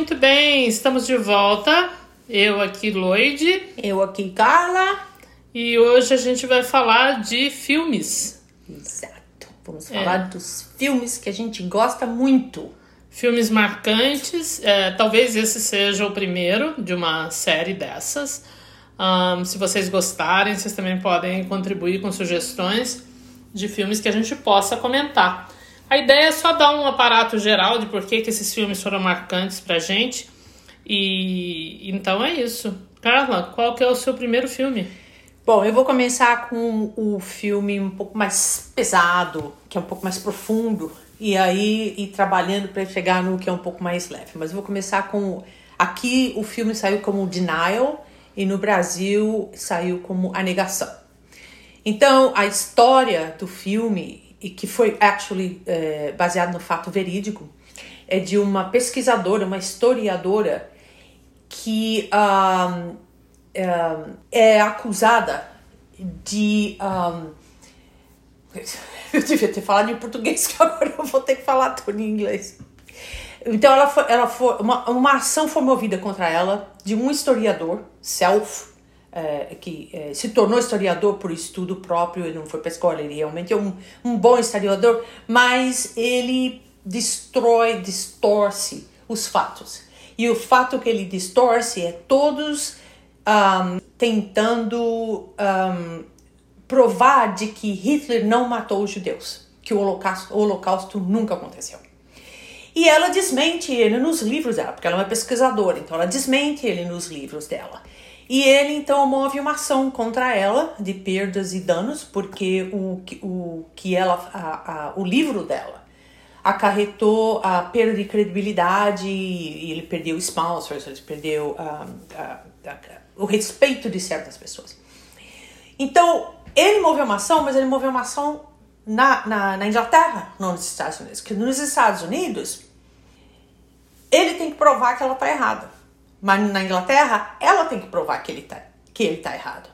Muito bem, estamos de volta. Eu aqui, Lloyd. Eu aqui, Carla. E hoje a gente vai falar de filmes. Exato. Vamos falar é. dos filmes que a gente gosta muito. Filmes marcantes. É, talvez esse seja o primeiro de uma série dessas. Um, se vocês gostarem, vocês também podem contribuir com sugestões de filmes que a gente possa comentar. A ideia é só dar um aparato geral de por que, que esses filmes foram marcantes pra gente. E então é isso. Carla, qual que é o seu primeiro filme? Bom, eu vou começar com o filme um pouco mais pesado, que é um pouco mais profundo, e aí ir trabalhando para chegar no que é um pouco mais leve. Mas eu vou começar com aqui o filme saiu como Denial, e no Brasil saiu como A Negação. Então, a história do filme, e que foi actually é, baseado no fato verídico, é de uma pesquisadora, uma historiadora, que um, é acusada de. Um, eu devia ter falado em português, que agora eu vou ter que falar tudo em inglês. Então ela foi, ela foi uma, uma ação foi movida contra ela de um historiador, Self, é, que é, se tornou historiador por estudo próprio, ele não foi para escola, ele realmente é um, um bom historiador, mas ele destrói, distorce os fatos. E o fato que ele distorce é todos um, tentando um, provar de que Hitler não matou os judeus, que o holocausto, o holocausto nunca aconteceu. E ela desmente ele nos livros dela, porque ela é uma pesquisadora, então ela desmente ele nos livros dela. E ele então move uma ação contra ela de perdas e danos, porque o, o que ela, a, a, o livro dela acarretou a perda de credibilidade e ele perdeu sponsors, ele perdeu o respeito de certas pessoas. Então ele moveu uma ação, mas ele moveu uma ação na, na, na Inglaterra, não nos Estados Unidos. Que nos Estados Unidos, ele tem que provar que ela está errada. Mas na Inglaterra, ela tem que provar que ele está que ele tá errado.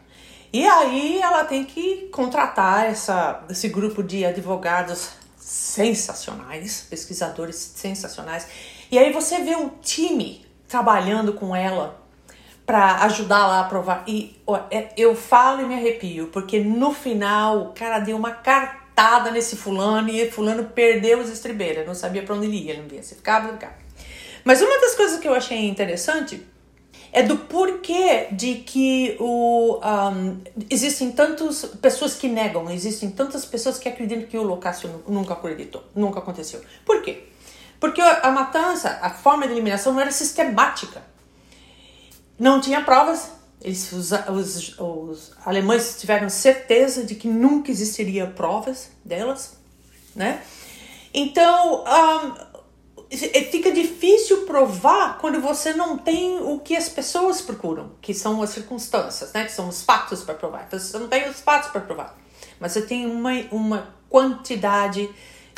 E aí ela tem que contratar essa, esse grupo de advogados sensacionais, pesquisadores sensacionais. E aí você vê um time trabalhando com ela para ajudar lá a provar. E ó, é, eu falo e me arrepio, porque no final o cara deu uma cartada nesse fulano e fulano perdeu as estribeiras, não sabia para onde ele ia, não via se ficava, ficava. Mas uma das coisas que eu achei interessante é do porquê de que o, um, existem tantas pessoas que negam, existem tantas pessoas que acreditam que o holocausto nunca acreditou, nunca aconteceu. Por quê? Porque a matança, a forma de eliminação não era sistemática. Não tinha provas, eles, os, os, os, alemães tiveram certeza de que nunca existiria provas delas, né? Então, um, fica difícil provar quando você não tem o que as pessoas procuram, que são as circunstâncias, né? Que são os fatos para provar. Então, você não tem os fatos para provar, mas você tem uma, uma quantidade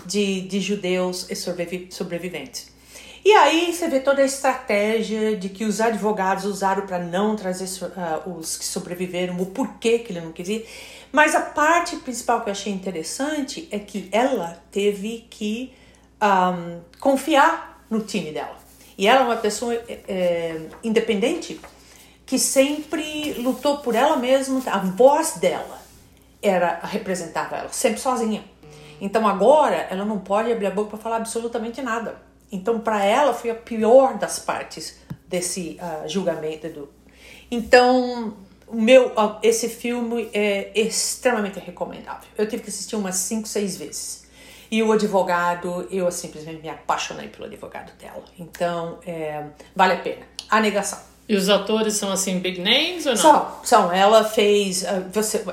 de, de judeus e sobreviventes. E aí você vê toda a estratégia de que os advogados usaram para não trazer uh, os que sobreviveram, o porquê que ele não quis ir. Mas a parte principal que eu achei interessante é que ela teve que um, confiar no time dela. E ela é uma pessoa é, independente que sempre lutou por ela mesma, a voz dela era representava ela, sempre sozinha. Então agora ela não pode abrir a boca para falar absolutamente nada então, para ela, foi a pior das partes desse uh, julgamento. Do... Então, o meu, uh, esse filme é extremamente recomendável. Eu tive que assistir umas 5, 6 vezes. E o advogado, eu simplesmente me apaixonei pelo advogado dela. Então, é, vale a pena. A negação. E os atores são assim big names ou não? São, são. Ela fez uh, você,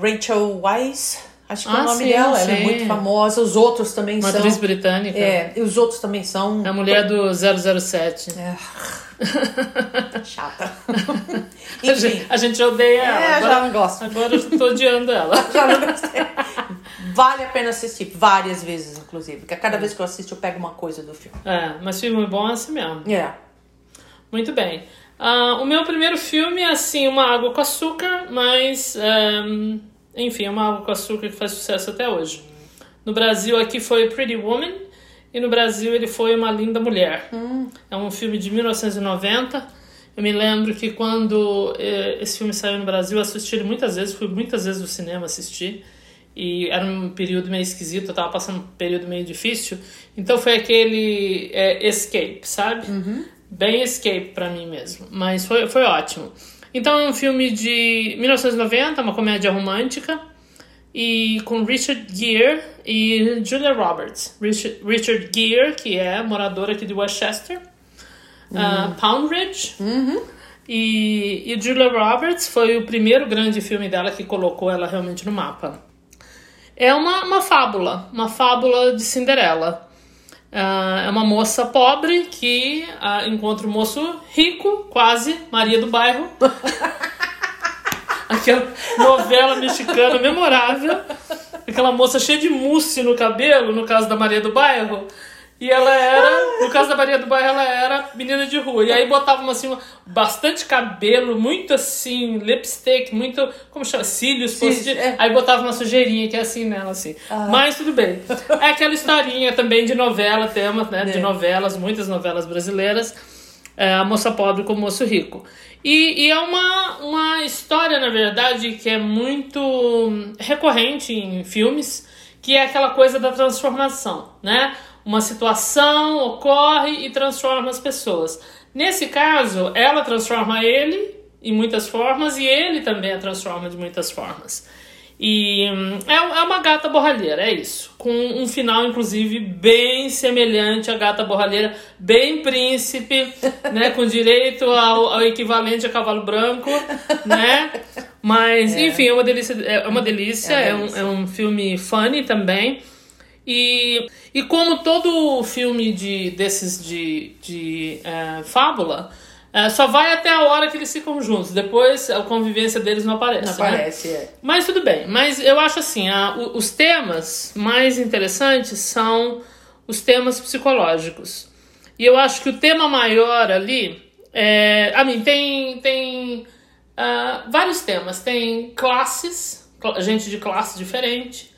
Rachel Weisz Acho que ah, é o nome sim, dela, sim. ela é muito famosa. Os outros também Uma são. atriz britânica. É, e os outros também são. É a mulher do 007. É. Chata. Enfim. A gente, a gente odeia ela. É, agora, já não gosto. Agora eu tô odiando ela. já não gostei. Vale a pena assistir, várias vezes, inclusive. Porque a cada vez que eu assisto, eu pego uma coisa do filme. É, mas filme bom é assim mesmo. É. Muito bem. Uh, o meu primeiro filme é assim, uma água com açúcar, mas. Um enfim, é uma água com açúcar que faz sucesso até hoje. No Brasil aqui foi Pretty Woman e no Brasil ele foi Uma Linda Mulher. Hum. É um filme de 1990. Eu me lembro que quando eh, esse filme saiu no Brasil, eu assisti ele muitas vezes, fui muitas vezes no cinema assistir. E era um período meio esquisito, eu tava passando um período meio difícil. Então foi aquele é, escape, sabe? Uhum. Bem escape para mim mesmo. Mas foi, foi ótimo. Então é um filme de 1990, uma comédia romântica. E com Richard Gere e Julia Roberts. Richard, Richard Gere, que é morador aqui de Westchester. Uhum. Uh, Poundridge. Uhum. E, e Julia Roberts foi o primeiro grande filme dela que colocou ela realmente no mapa é uma, uma fábula, uma fábula de Cinderela. Uh, é uma moça pobre que uh, encontra um moço rico, quase, Maria do Bairro. Aquela novela mexicana memorável. Aquela moça cheia de mousse no cabelo, no caso da Maria do Bairro. E ela era, no caso da Maria do Bairro, ela era menina de rua. E aí botavam assim, bastante cabelo, muito assim, lipstick, muito, como chama? Cílios, Sim, é. aí botava uma sujeirinha que é assim nela, assim. Ah. Mas tudo bem. É aquela historinha também de novela, tema, né? É. De novelas, muitas novelas brasileiras. É, a moça pobre com o moço rico. E, e, é uma, uma história, na verdade, que é muito recorrente em filmes, que é aquela coisa da transformação, né? Uma situação ocorre e transforma as pessoas. Nesse caso, ela transforma ele em muitas formas e ele também a transforma de muitas formas. E hum, é, é uma gata borralheira, é isso. Com um final, inclusive, bem semelhante à gata borralheira, bem príncipe, né? Com direito ao, ao equivalente a cavalo branco, né? Mas, é. enfim, é uma delícia. É uma delícia, é, é um, é um filme funny também. E, e como todo filme de, desses de, de é, fábula, é, só vai até a hora que eles ficam juntos. Depois a convivência deles não aparece. Não né? aparece, é. Mas tudo bem. Mas eu acho assim, a, os temas mais interessantes são os temas psicológicos. E eu acho que o tema maior ali é. A mim, tem, tem uh, vários temas. Tem classes, gente de classe diferente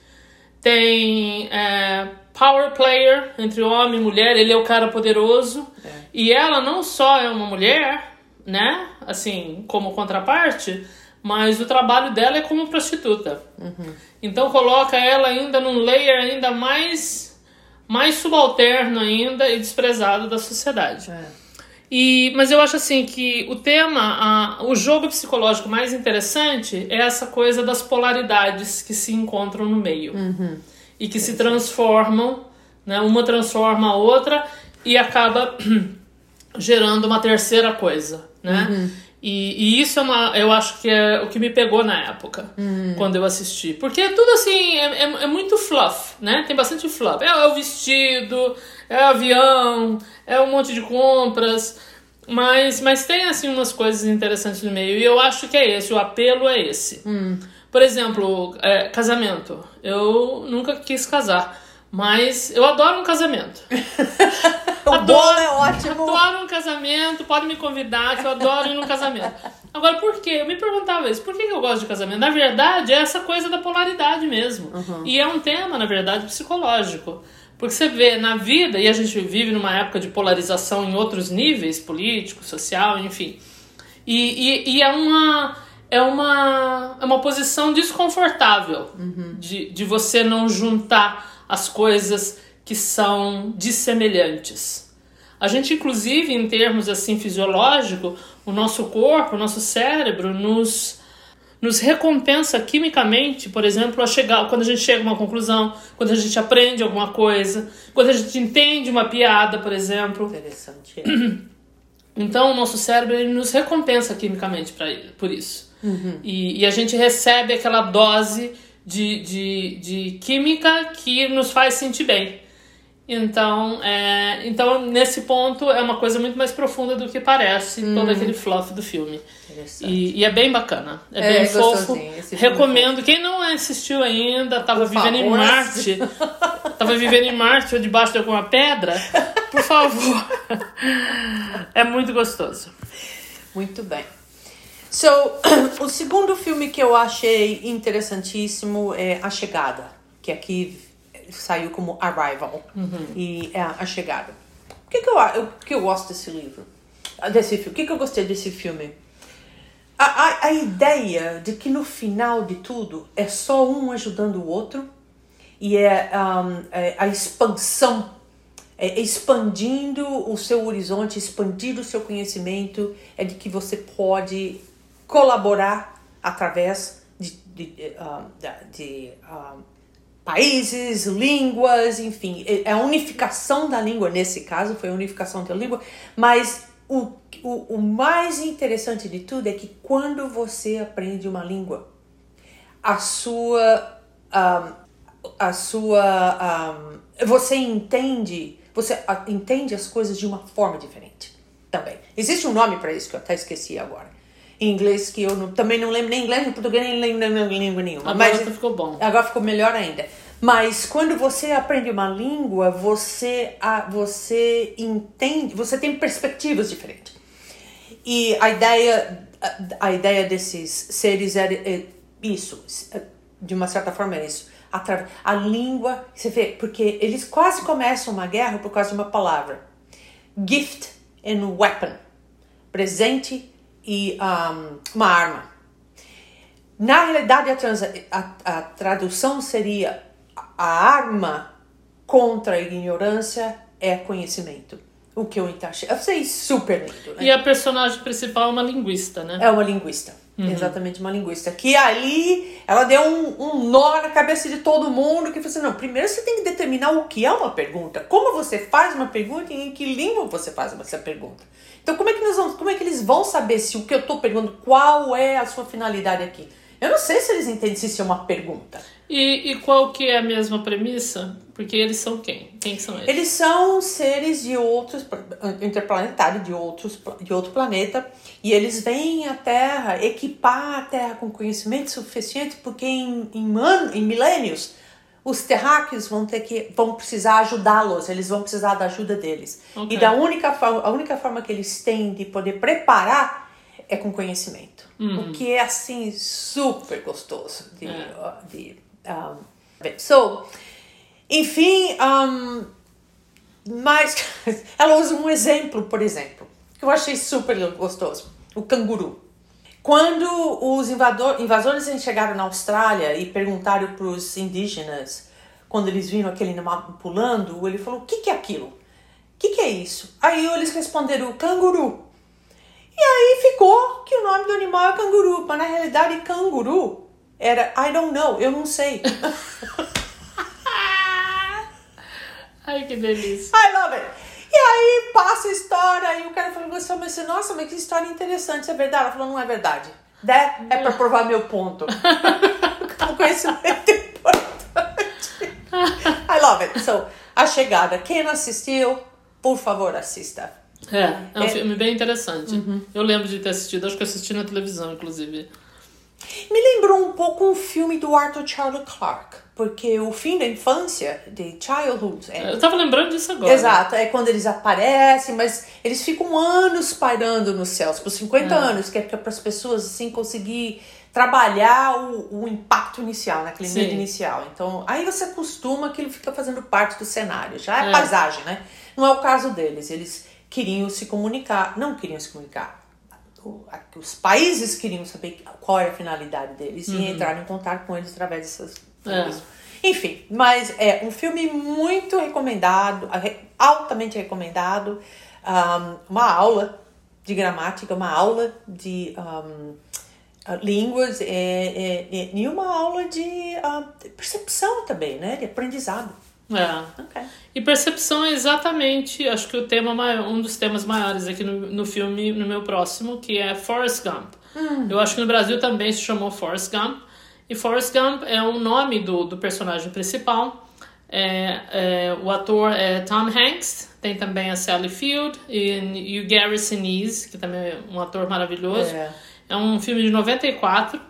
tem é, power player entre homem e mulher, ele é o cara poderoso. É. E ela não só é uma mulher, né? Assim, como contraparte, mas o trabalho dela é como prostituta. Uhum. Então coloca ela ainda num layer ainda mais, mais subalterno ainda e desprezado da sociedade. É. E, mas eu acho assim que o tema, a, o jogo psicológico mais interessante é essa coisa das polaridades que se encontram no meio uhum. e que se transformam, né? Uma transforma a outra e acaba gerando uma terceira coisa, né? Uhum. E, e, isso é uma, eu acho que é o que me pegou na época, uhum. quando eu assisti. Porque é tudo assim, é, é, é, muito fluff, né? Tem bastante fluff. É, é o vestido, é avião, é um monte de compras, mas, mas tem assim umas coisas interessantes no meio e eu acho que é esse, o apelo é esse. Hum. Por exemplo, é, casamento. Eu nunca quis casar, mas eu adoro um casamento. o adoro, é ótimo. Adoro um casamento, pode me convidar, que eu adoro ir num casamento. Agora, por quê? Eu me perguntava isso, por que eu gosto de casamento? Na verdade, é essa coisa da polaridade mesmo. Uhum. E é um tema, na verdade, psicológico. Porque você vê na vida, e a gente vive numa época de polarização em outros níveis, político, social, enfim. E, e, e é uma é uma, é uma posição desconfortável uhum. de, de você não juntar as coisas que são dissemelhantes. A gente, inclusive, em termos assim fisiológicos, o nosso corpo, o nosso cérebro nos nos recompensa quimicamente, por exemplo, a chegar, quando a gente chega a uma conclusão, quando a gente aprende alguma coisa, quando a gente entende uma piada, por exemplo. Interessante. Então, o nosso cérebro ele nos recompensa quimicamente pra, por isso. Uhum. E, e, a gente recebe aquela dose de, de, de química que nos faz sentir bem. Então, é, então, nesse ponto, é uma coisa muito mais profunda do que parece hum. todo aquele fluff do filme. E, e, é bem bacana. É, é bem fofo. Recomendo. Quem não assistiu ainda, tava por vivendo favor. em Marte, tava vivendo em Marte ou debaixo de alguma pedra, por favor. é muito gostoso. Muito bem. So, o segundo filme que eu achei interessantíssimo é A Chegada, que aqui saiu como Arrival e é a chegada. O que, que, eu, eu, que eu gosto desse livro? Desse filme? O que, que eu gostei desse filme? A, a, a ideia de que no final de tudo é só um ajudando o outro e é, um, é a expansão, é expandindo o seu horizonte, expandindo o seu conhecimento, é de que você pode colaborar através de, de, de, de países, línguas, enfim, é a unificação da língua nesse caso, foi a unificação da língua, mas o, o, o mais interessante de tudo é que quando você aprende uma língua, a sua. Um, a sua. Um, você entende. Você entende as coisas de uma forma diferente também. Existe um nome para isso que eu até esqueci agora. Em inglês, que eu não, também não lembro nem inglês, nem português, nem lembro língua nenhuma. Agora Mas, ficou bom. Agora ficou melhor ainda. Mas quando você aprende uma língua, você, a, você entende, você tem perspectivas diferentes. E a ideia, a, a ideia desses seres é, é, isso, de uma certa forma é isso. A, a língua, você vê, porque eles quase começam uma guerra por causa de uma palavra. Gift and weapon. Presente e um, uma arma. Na realidade, a, trans, a, a tradução seria a arma contra a ignorância é conhecimento. O que eu achei. Eu sei super lindo. Né? E a personagem principal é uma linguista, né? É uma linguista. Uhum. Exatamente, uma linguista. Que ali ela deu um, um nó na cabeça de todo mundo. Que falou assim: não, primeiro você tem que determinar o que é uma pergunta. Como você faz uma pergunta e em que língua você faz essa pergunta. Então, como é que, nós vamos, como é que eles vão saber se o que eu estou perguntando, qual é a sua finalidade aqui? Eu não sei se eles entendem se isso é uma pergunta. E, e qual que é a mesma premissa? Porque eles são quem? Quem são eles? Eles são seres de outros interplanetários, de outros de outro planeta, e eles vêm à Terra equipar a Terra com conhecimento suficiente, porque em, em, em milênios os terráqueos vão ter que vão precisar ajudá-los, eles vão precisar da ajuda deles. Okay. E da única a única forma que eles têm de poder preparar é com conhecimento. Uhum. O que é assim super gostoso de, é. de um, so, enfim, um, mas ela usa um exemplo, por exemplo, que eu achei super gostoso: o canguru. Quando os invador, invasores chegaram na Austrália e perguntaram para os indígenas, quando eles viram aquele animal pulando, ele falou: O que, que é aquilo? O que, que é isso? Aí eles responderam: Canguru. E aí ficou que o nome do animal é canguru, mas na realidade, canguru era I don't know, eu não sei. Ai, que delícia. I love it. E aí passa a história e o cara falou assim, mas nossa, mas que história interessante, isso é verdade? Ela falou, não é verdade. Né? É pra provar meu ponto. o conhecimento é importante. I love it. So, A Chegada. Quem não assistiu, por favor, assista. É, é um é... filme bem interessante. Uhum. Eu lembro de ter assistido, acho que assisti na televisão, inclusive. Me lembrou um pouco um filme do Arthur Charles Clarke, porque o fim da infância, de Childhood. É... Eu tava lembrando disso agora. Exato, é quando eles aparecem, mas eles ficam anos pairando nos céus, por 50 é. anos, que é para as pessoas assim conseguir trabalhar o, o impacto inicial, naquele né, medo inicial. Então, aí você acostuma que ele fica fazendo parte do cenário, já é, é paisagem, né? Não é o caso deles, eles queriam se comunicar, não queriam se comunicar os países queriam saber qual era a finalidade deles uhum. e entrar em contato com eles através dessas. É. Enfim, mas é um filme muito recomendado, altamente recomendado, um, uma aula de gramática, uma aula de um, línguas é, é, é, e uma aula de uh, percepção também, né, de aprendizado. É. Okay. E percepção é exatamente, acho que o tema maior, um dos temas maiores aqui no, no filme, no meu próximo, que é Forrest Gump. Hum. Eu acho que no Brasil também se chamou Forrest Gump. E Forrest Gump é o nome do, do personagem principal. É, é, o ator é Tom Hanks, tem também a Sally Field e, e o Gary Sinise, que também é um ator maravilhoso. É, é um filme de 94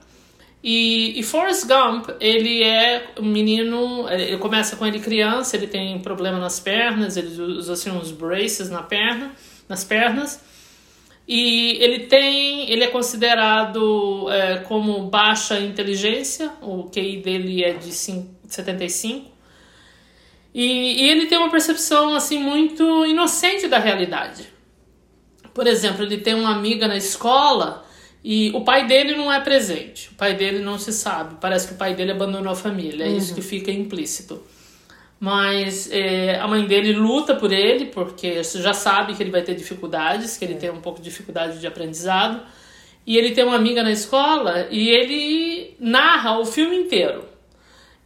e, e Forrest Gump, ele é um menino, ele começa com ele criança, ele tem problema nas pernas, ele usa assim uns braces na perna, nas pernas. E ele tem, ele é considerado é, como baixa inteligência, o QI dele é de 5, 75. E, e ele tem uma percepção assim muito inocente da realidade. Por exemplo, ele tem uma amiga na escola e o pai dele não é presente. O pai dele não se sabe. Parece que o pai dele abandonou a família. É uhum. isso que fica implícito. Mas é, a mãe dele luta por ele, porque já sabe que ele vai ter dificuldades, que ele é. tem um pouco de dificuldade de aprendizado. E ele tem uma amiga na escola e ele narra o filme inteiro.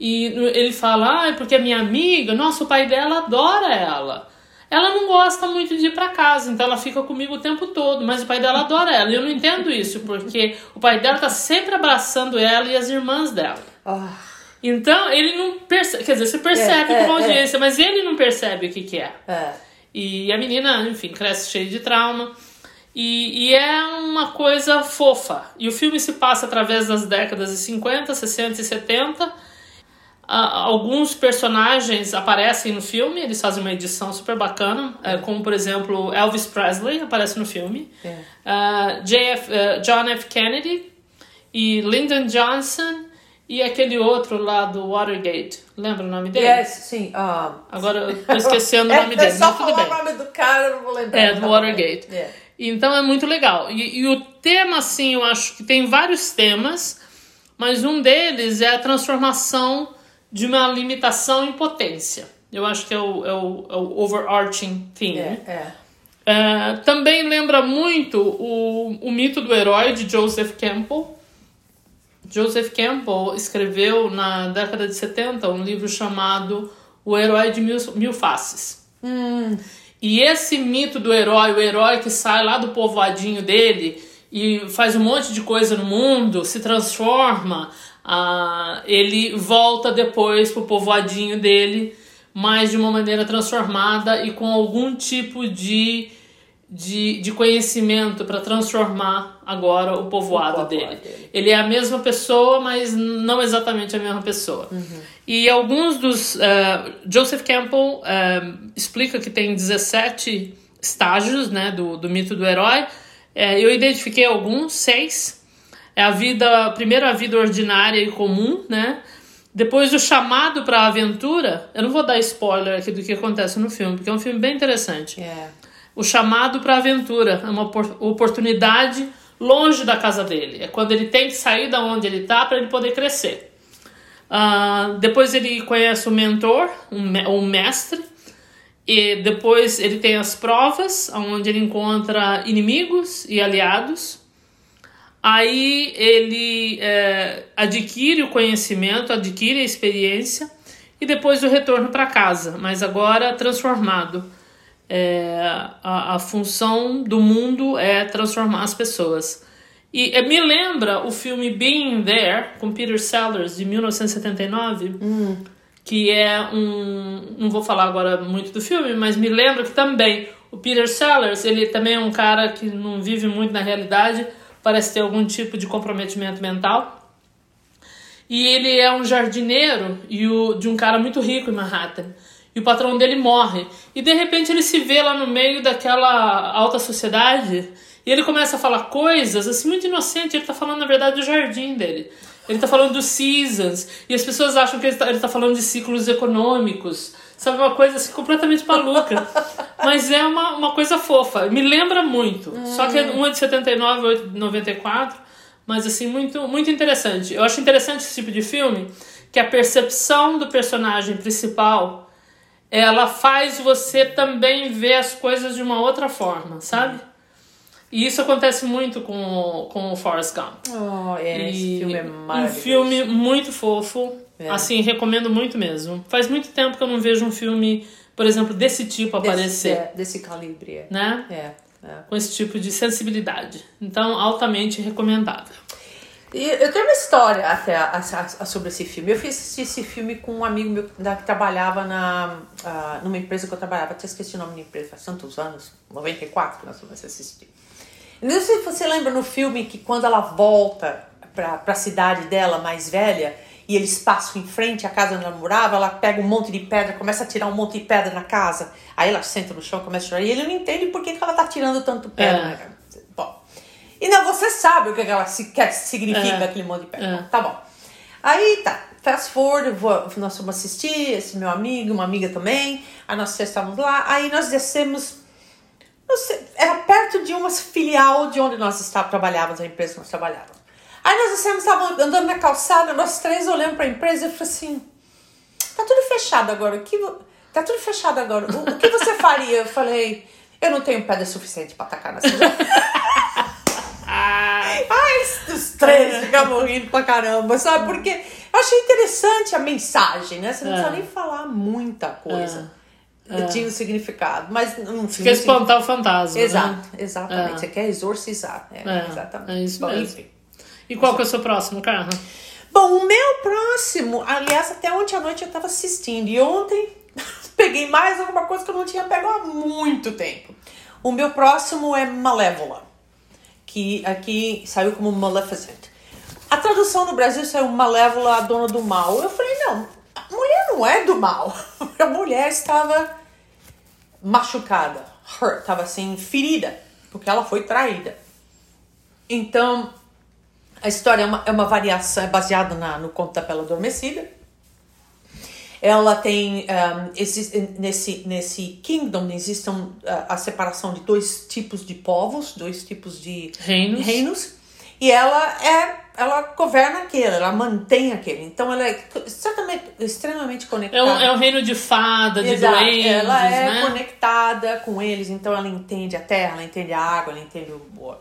E ele fala, ah, é porque a minha amiga, nossa, o pai dela adora ela. Ela não gosta muito de ir para casa, então ela fica comigo o tempo todo, mas o pai dela adora ela. E eu não entendo isso, porque o pai dela tá sempre abraçando ela e as irmãs dela. Oh. Então, ele não percebe, quer dizer, você percebe é, como é, audiência, é. mas ele não percebe o que que é. é. E a menina, enfim, cresce cheia de trauma. E, e, é uma coisa fofa. E o filme se passa através das décadas de 50, 60 e 70. Alguns personagens aparecem no filme, eles fazem uma edição super bacana, é, como por exemplo Elvis Presley aparece no filme, é. uh, JF, uh, John F. Kennedy e Lyndon Johnson e aquele outro lá do Watergate. Lembra o nome dele? Yes, sim. Uh... Agora eu tô esquecendo o nome dele. É só falar o nome do cara, eu não vou lembrar. É, do Watergate. Yeah. Então é muito legal. E, e, o tema, assim, eu acho que tem vários temas, mas um deles é a transformação de uma limitação em potência. Eu acho que é o, é o, é o overarching theme. É, é. É, também lembra muito o, o mito do herói de Joseph Campbell. Joseph Campbell escreveu na década de 70 um livro chamado O Herói de Mil, Mil Faces. Hum. E esse mito do herói, o herói que sai lá do povoadinho dele e faz um monte de coisa no mundo, se transforma, uh, ele volta depois pro povoadinho dele, mas de uma maneira transformada e com algum tipo de de, de conhecimento para transformar agora o povoado, o povoado dele. dele. Ele é a mesma pessoa, mas não exatamente a mesma pessoa. Uhum. E alguns dos. Uh, Joseph Campbell uh, explica que tem 17 estágios né, do, do mito do herói. Uh, eu identifiquei alguns, seis. É a vida, primeiro a vida ordinária e comum, né? Depois o chamado para a aventura. Eu não vou dar spoiler aqui do que acontece no filme, porque é um filme bem interessante. É o chamado para aventura, é uma oportunidade longe da casa dele. É quando ele tem que sair da onde ele está para ele poder crescer. Uh, depois ele conhece o mentor, um, um mestre, e depois ele tem as provas, onde ele encontra inimigos e aliados. Aí ele é, adquire o conhecimento, adquire a experiência e depois o retorno para casa, mas agora transformado é, a, a função do mundo é transformar as pessoas. E é, me lembra o filme Being There, com Peter Sellers, de 1979, hum. que é um. Não vou falar agora muito do filme, mas me lembra que também o Peter Sellers, ele também é um cara que não vive muito na realidade, parece ter algum tipo de comprometimento mental. E ele é um jardineiro e o, de um cara muito rico em Manhattan e o patrão dele morre. E de repente ele se vê lá no meio daquela alta sociedade e ele começa a falar coisas assim muito inocente. Ele tá falando, na verdade, do jardim dele. Ele tá falando dos seasons. E as pessoas acham que ele tá, ele tá falando de ciclos econômicos. Sabe, uma coisa assim completamente maluca. Mas é uma, uma coisa fofa. Me lembra muito. Hum. Só que é de 79, outro de 94. Mas assim, muito, muito interessante. Eu acho interessante esse tipo de filme que a percepção do personagem principal ela faz você também ver as coisas de uma outra forma, sabe? E isso acontece muito com, com o Forrest Gump. Oh, é, esse filme é maravilhoso. Um filme muito fofo. É. Assim, recomendo muito mesmo. Faz muito tempo que eu não vejo um filme, por exemplo, desse tipo aparecer. Desse, é, desse calibre. É. Né? É, é. Com esse tipo de sensibilidade. Então, altamente recomendável. E eu tenho uma história até a, a, a, sobre esse filme. Eu fiz esse filme com um amigo meu da, que trabalhava na, uh, numa empresa que eu trabalhava. Tinha esqueci o nome da empresa, faz tantos anos 94 que nós vamos assistir. Não sei se você lembra no filme que quando ela volta para a cidade dela mais velha e eles passam em frente à casa onde ela morava, ela pega um monte de pedra, começa a tirar um monte de pedra na casa. Aí ela senta no chão, começa a chorar. E ele não entende por que, que ela tá tirando tanto pedra. É. E não, você sabe o que ela significa é. aquele monte de pedra. É. Tá bom. Aí tá. fast forward, vou, nós fomos assistir, esse meu amigo, uma amiga também. Aí nós estávamos lá, aí nós descemos. Sei, era perto de uma filial de onde nós estávamos, trabalhávamos, a empresa que nós trabalhávamos. Aí nós estávamos andando na calçada, nós três olhando para a empresa e eu falei assim: tá tudo fechado agora, o que, tá tudo fechado agora, o, o que você faria? Eu falei: eu não tenho pedra suficiente para atacar nessa Ai, os três é. ficam rindo pra caramba, sabe? Porque eu achei interessante a mensagem, né? Você não é. precisa nem falar muita coisa. É. Tinha um significado, mas não Você quer espantar o fantasma. Exato, né? exatamente. É. Você quer exorcizar. É, é, exatamente. É isso Bom, mesmo. Enfim. E qual que é o seu próximo, Carla? Bom, o meu próximo, aliás, até ontem à noite eu tava assistindo. E ontem peguei mais alguma coisa que eu não tinha pego há muito tempo. O meu próximo é Malévola que aqui saiu como Maleficent. A tradução no Brasil saiu Malévola, a dona do mal. Eu falei, não, a mulher não é do mal. A mulher estava machucada, hurt, estava assim, ferida, porque ela foi traída. Então, a história é uma, é uma variação, é baseada na, no conto da Bela Adormecida. Ela tem, um, existe, nesse, nesse kingdom, existe um, a, a separação de dois tipos de povos, dois tipos de reinos. reinos e ela é ela governa aquele, ela mantém aquele. Então ela é certamente, extremamente conectada. É um, é um reino de fada, de Exato. Ela é né? conectada com eles, então ela entende a terra, ela entende a água, ela entende o,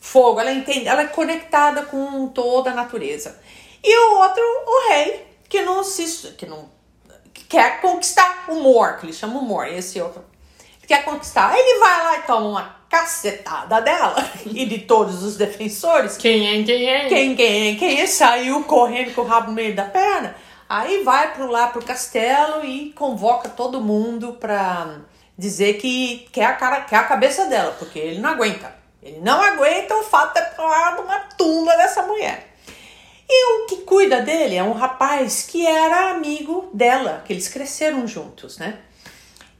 fogo, ela entende, ela é conectada com toda a natureza. E o outro, o rei, que não se que não que quer conquistar o Mor, que ele chama o Mor, esse outro. Quer conquistar. Ele vai lá e toma uma cacetada dela e de todos os defensores. Quem é, quem é? Quem, quem é, quem é? Saiu correndo com o rabo no meio da perna. Aí vai pro lá pro castelo e convoca todo mundo pra dizer que quer a, cara, quer a cabeça dela, porque ele não aguenta. Ele não aguenta o fato de ter uma tula dessa mulher. E o que cuida dele é um rapaz que era amigo dela, que eles cresceram juntos, né?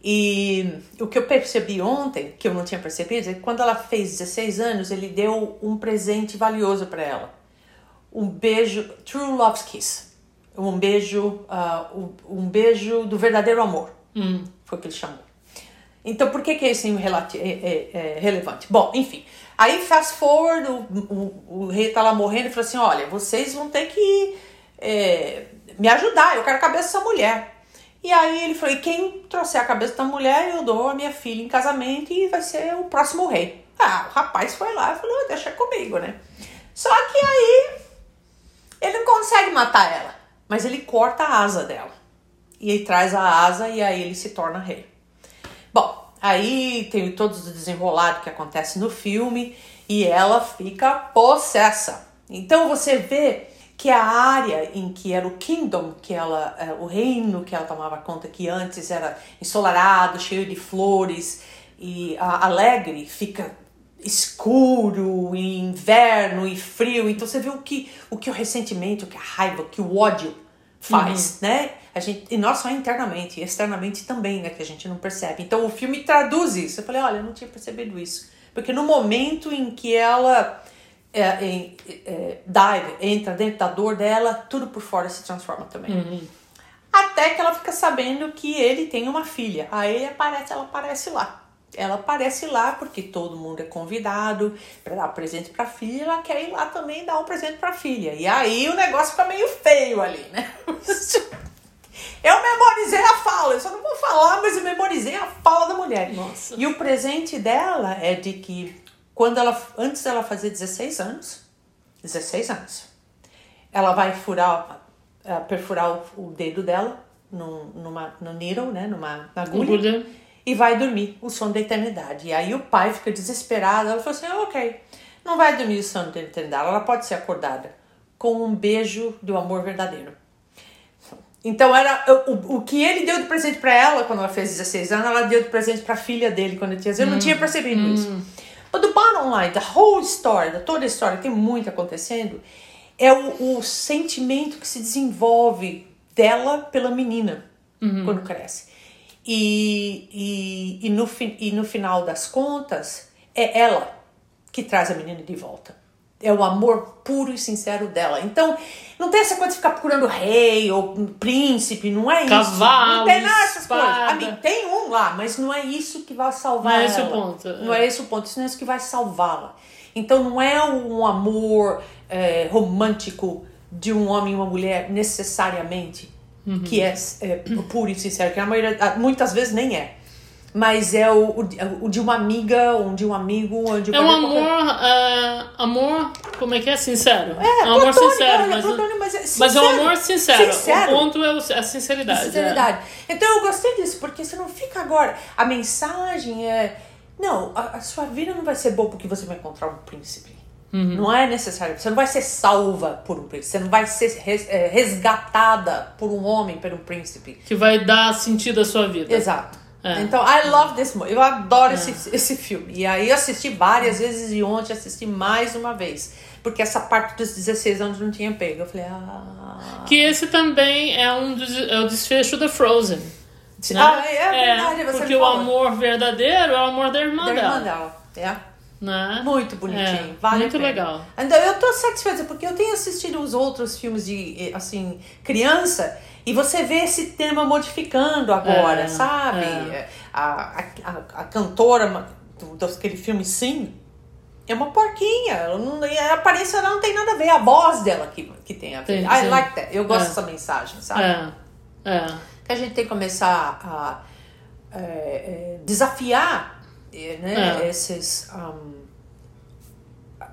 E o que eu percebi ontem, que eu não tinha percebido, é que quando ela fez 16 anos, ele deu um presente valioso para ela. Um beijo, True Love's Kiss. Um beijo, uh, um beijo do verdadeiro amor. Hum. Foi o que ele chamou. Então, por que, que é isso é, é, é relevante? Bom, enfim. Aí, fast forward, o, o, o rei tá lá morrendo e falou assim: olha, vocês vão ter que é, me ajudar, eu quero a cabeça dessa mulher. E aí ele falou: quem trouxer a cabeça da mulher, eu dou a minha filha em casamento e vai ser o próximo rei. Ah, o rapaz foi lá e falou: deixa comigo, né? Só que aí ele não consegue matar ela, mas ele corta a asa dela. E aí traz a asa e aí ele se torna rei. Bom, Aí tem todo o desenrolado que acontece no filme e ela fica possessa. Então você vê que a área em que era o kingdom, que ela, é, o reino que ela tomava conta, que antes era ensolarado, cheio de flores e alegre, fica escuro, e inverno e frio. Então você vê o que o que o ressentimento, o que a raiva, o que o ódio faz, uhum. né? A gente, e não só internamente, externamente também, né? Que a gente não percebe. Então o filme traduz isso. Eu falei, olha, eu não tinha percebido isso. Porque no momento em que ela é, é, é, dive, entra dentro da dor dela, tudo por fora se transforma também. Uhum. Até que ela fica sabendo que ele tem uma filha. Aí aparece, ela aparece lá. Ela aparece lá porque todo mundo é convidado para dar presente para a filha, ela quer ir lá também dar um presente para a filha. E aí o negócio fica meio feio ali, né? Eu memorizei a fala, eu só não vou falar, mas eu memorizei a fala da mulher. Nossa. E o presente dela é de que quando ela antes dela fazer 16 anos, 16 anos, ela vai furar, uh, perfurar o, dedo dela num, numa no needle, né, numa agulha. agulha e vai dormir o sono da eternidade. E aí o pai fica desesperado. Ela falou assim: ah, ok, não vai dormir o sono da eternidade, ela pode ser acordada com um beijo do amor verdadeiro. Então era o, o que ele deu de presente para ela quando ela fez 16 anos, ela deu de presente para a filha dele quando tinha. Eu hum, não tinha percebido hum. isso. But the bottom line, the whole story, toda a história, tem muito acontecendo, é o, o sentimento que se desenvolve dela pela menina uhum. quando cresce. E, e, e, no, e no final das contas, é ela que traz a menina de volta. É o amor puro e sincero dela. Então, não tem essa coisa de ficar procurando rei ou príncipe, não é Cavalo, isso. Não tem nada dessas coisas. Amigo, tem um lá, mas não é isso que vai salvar Não é ela. esse o ponto, Não é esse o ponto. Isso não é isso que vai salvá-la. Então, não é um amor é, romântico de um homem e uma mulher necessariamente Uhum. que é, é puro e sincero, que a maioria, muitas vezes nem é. Mas é o, o, o de uma amiga, ou de um amigo, ou de É um qualquer- amor, é, amor, como é que é? Sincero. É, um amor sincero, é, mas, platônico, mas é mas é um sincero. amor sincero. Sincero. O ponto é a sinceridade. Sinceridade. Então eu gostei disso, porque você não fica agora. A mensagem é. Não, a, a sua vida não vai ser boa porque você vai encontrar um príncipe. Uhum. Não é necessário. Você não vai ser salva por um príncipe. Você não vai ser é, resgatada por um homem, por um príncipe. É, que vai dar sentido à sua vida. Exato. É. Então, I love this movie. Eu adoro esse, esse filme. E aí eu assisti várias vezes e ontem assisti mais uma vez. Porque essa parte dos 16 anos não tinha pego. Eu falei, ah. Que esse também é um dos, é o desfecho da Frozen. né? Ah, é verdade, você Porque o amor verdadeiro é o amor da irmã Da dela. irmã dela. É. Né? Muito bonitinho. É, vale muito legal. Então, eu tô satisfeita porque eu tenho assistido os outros filmes de, eh, assim, criança e você vê esse tema modificando agora, É, sabe? é. A, a, a, cantora do, daquele filme Sim é uma porquinha. Ela não, a aparência dela não tem nada a ver. A voz dela que, que tem a ver. I sim. like that. Eu gosto É. dessa mensagem, sabe? É. É. que a gente tem que começar a é, é, desafiar né, É. esses um,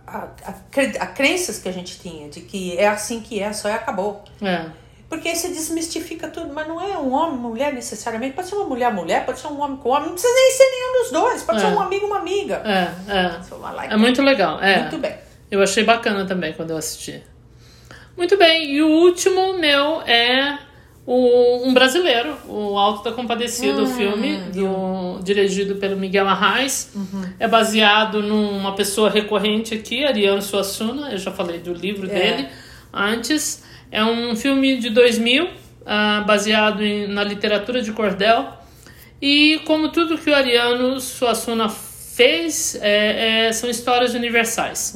a, a, a crenças que a gente tinha de que é assim que é, só é acabou. É. Porque aí você desmistifica tudo, mas não é um homem, mulher necessariamente. Pode ser uma mulher, mulher, pode ser um homem com homem, não precisa nem ser nenhum dos dois, pode É. ser um amigo, uma amiga. É. É. So, like É muito legal. É. Muito bem. Eu achei bacana também quando eu assisti. Muito bem, e o último meu é o, um brasileiro, o Alto da Compadecida, o filme, do, dirigido pelo Miguel Arraes. É baseado numa pessoa recorrente aqui, Ariano Suassuna, eu já falei do livro É. dele antes. É um filme de 2000, ah, baseado em- na literatura de cordel. E como tudo que o Ariano Suassuna fez, é- é- são histórias universais.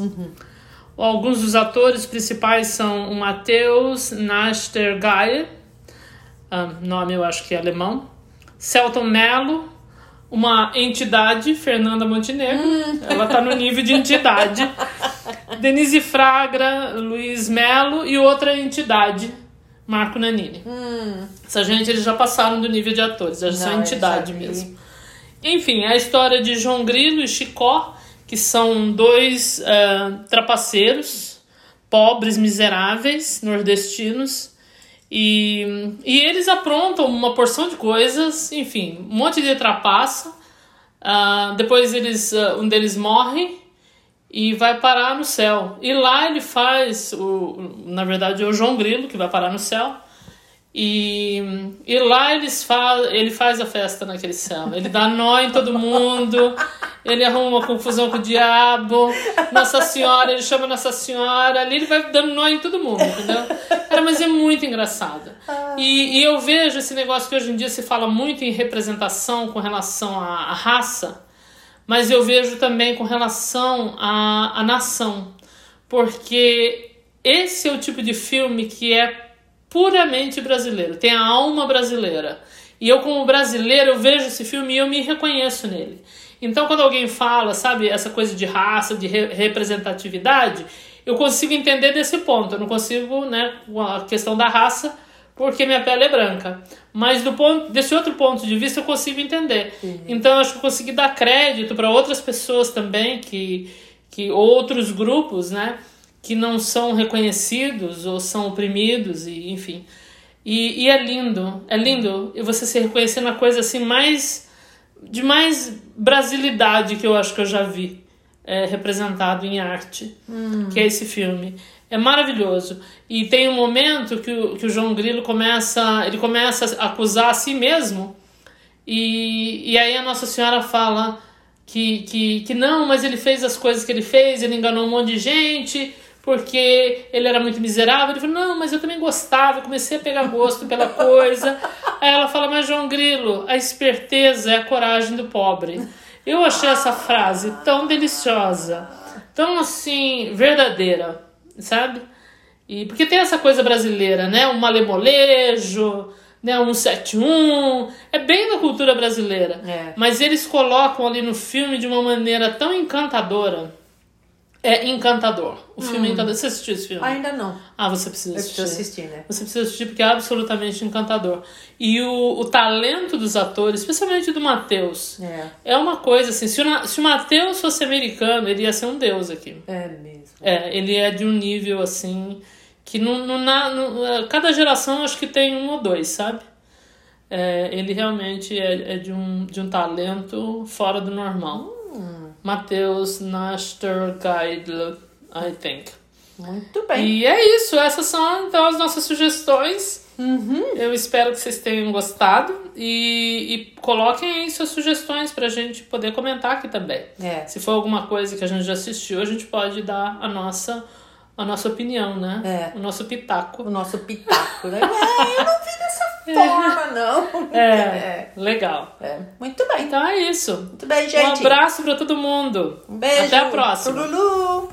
Alguns dos atores principais são o Matheus Nastergaile, ah, nome eu acho que é alemão, Celton Mello, uma entidade, Fernanda Montenegro, ela tá no nível de entidade, Denise Fragra, Luiz Melo e outra entidade, Marco Nanini. Essa gente eles já passaram do nível de atores, já são Não, entidade eles já- mesmo. Enfim, a história de João Grilo e Chicó, que são dois ah, trapaceiros, pobres, miseráveis, nordestinos. E, e eles aprontam uma porção de coisas, enfim, um monte de trapaça. Ah, depois eles, ah, um deles morre e vai parar no céu. E lá ele faz, o, na verdade é o João Grilo que vai parar no céu. E, e lá eles fa ele faz a festa naquele céu. Ele dá nó em todo mundo, ele arruma uma confusão com o diabo, Nossa Senhora, ele chama Nossa Senhora, ali ele vai dando nó em todo mundo, entendeu? Cara, mas é muito engraçado. E, e eu vejo esse negócio que hoje em dia se fala muito em representação com relação à, à raça, mas eu vejo também com relação à, à nação. Porque esse é o tipo de filme que é puramente brasileiro, tem a alma brasileira. E eu, como brasileiro, eu vejo esse filme e eu me reconheço nele. Então, quando alguém fala, sabe, essa coisa de raça, de re- representatividade, eu consigo entender desse ponto. Eu não consigo, né, a questão da raça, porque minha pele é branca. Mas do ponto, desse outro ponto de vista, eu consigo entender. Então, eu acho que eu consegui dar crédito para outras pessoas também, que, que outros grupos, né, que não são reconhecidos ou são oprimidos, e enfim. E, e é lindo, é lindo e você se reconhecer na coisa assim mais de mais brasilidade que eu acho que eu já vi é, representado em arte, que é esse filme. É maravilhoso. E tem um momento que o, que o João Grilo começa, ele começa a acusar a si mesmo, e, e aí a Nossa Senhora fala que, que, que não, mas ele fez as coisas que ele fez, ele enganou um monte de gente, porque ele era muito miserável. Ele falou, não, mas eu também gostava, eu comecei a pegar gosto pela coisa. Aí ela fala, mas João Grilo, a esperteza é a coragem do pobre. Eu achei essa frase tão deliciosa, tão assim, verdadeira, sabe? E porque tem essa coisa brasileira, né? Um malemolejo, né? Um 71. É bem da cultura brasileira. É. Mas eles colocam ali no filme de uma maneira tão encantadora. É encantador. O filme é encantador. Você assistiu esse filme? Ainda não. Ah, você precisa Eu assistir. preciso assistir, né? Você precisa assistir porque é absolutamente encantador. E o, o talento dos atores, especialmente do Matheus, É. é uma coisa assim. Se o, se o Matheus fosse americano, ele ia ser um deus aqui. É mesmo. É, ele é de um nível assim que não, não, na- não- é, cada geração acho que tem um ou dois, sabe? É, ele realmente é, é de, um, de um talento fora do normal. Matheus Nastergaard, I think. Muito bem. E é isso, essas são então as nossas sugestões. Uhum. Eu espero que vocês tenham gostado e, e coloquem aí suas sugestões pra gente poder comentar aqui também. É. Se for alguma coisa que a gente já assistiu, a gente pode dar a nossa, a nossa opinião, né? É. O nosso pitaco. O nosso pitaco, né? É, eu não vi dessa forma, não. É, legal. É. Muito bem. Então é isso. Muito bem, Um gente. abraço pra todo mundo. Um beijo. Até a próxima. Tururu.